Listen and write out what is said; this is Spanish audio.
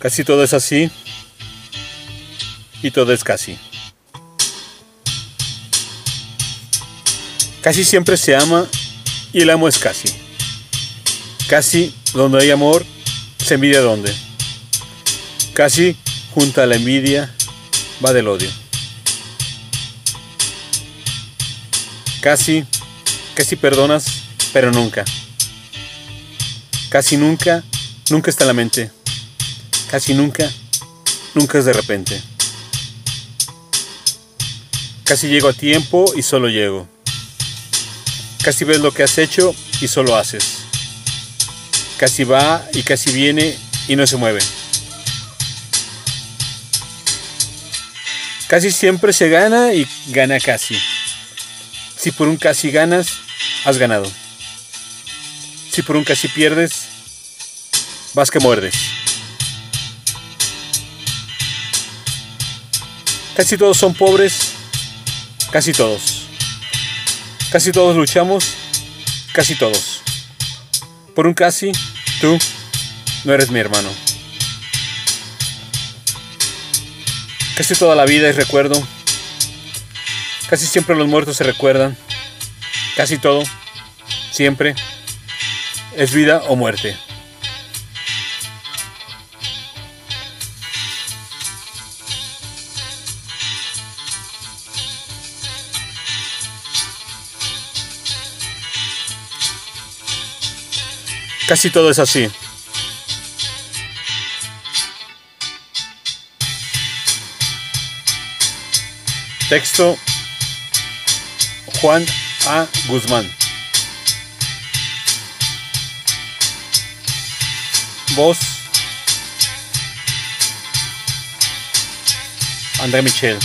Casi todo es así y todo es casi. Casi siempre se ama y el amo es casi. Casi donde hay amor, se envidia donde. Casi junto a la envidia va del odio. Casi, casi perdonas, pero nunca. Casi nunca, nunca está en la mente. Casi nunca, nunca es de repente. Casi llego a tiempo y solo llego. Casi ves lo que has hecho y solo haces. Casi va y casi viene y no se mueve. Casi siempre se gana y gana casi. Si por un casi ganas, has ganado. Si por un casi pierdes, vas que muerdes. Casi todos son pobres, casi todos. Casi todos luchamos, casi todos. Por un casi, tú no eres mi hermano. Casi toda la vida es recuerdo. Casi siempre los muertos se recuerdan. Casi todo, siempre, es vida o muerte. Casi todo es así. Texto Juan A. Guzmán. Voz André Michel.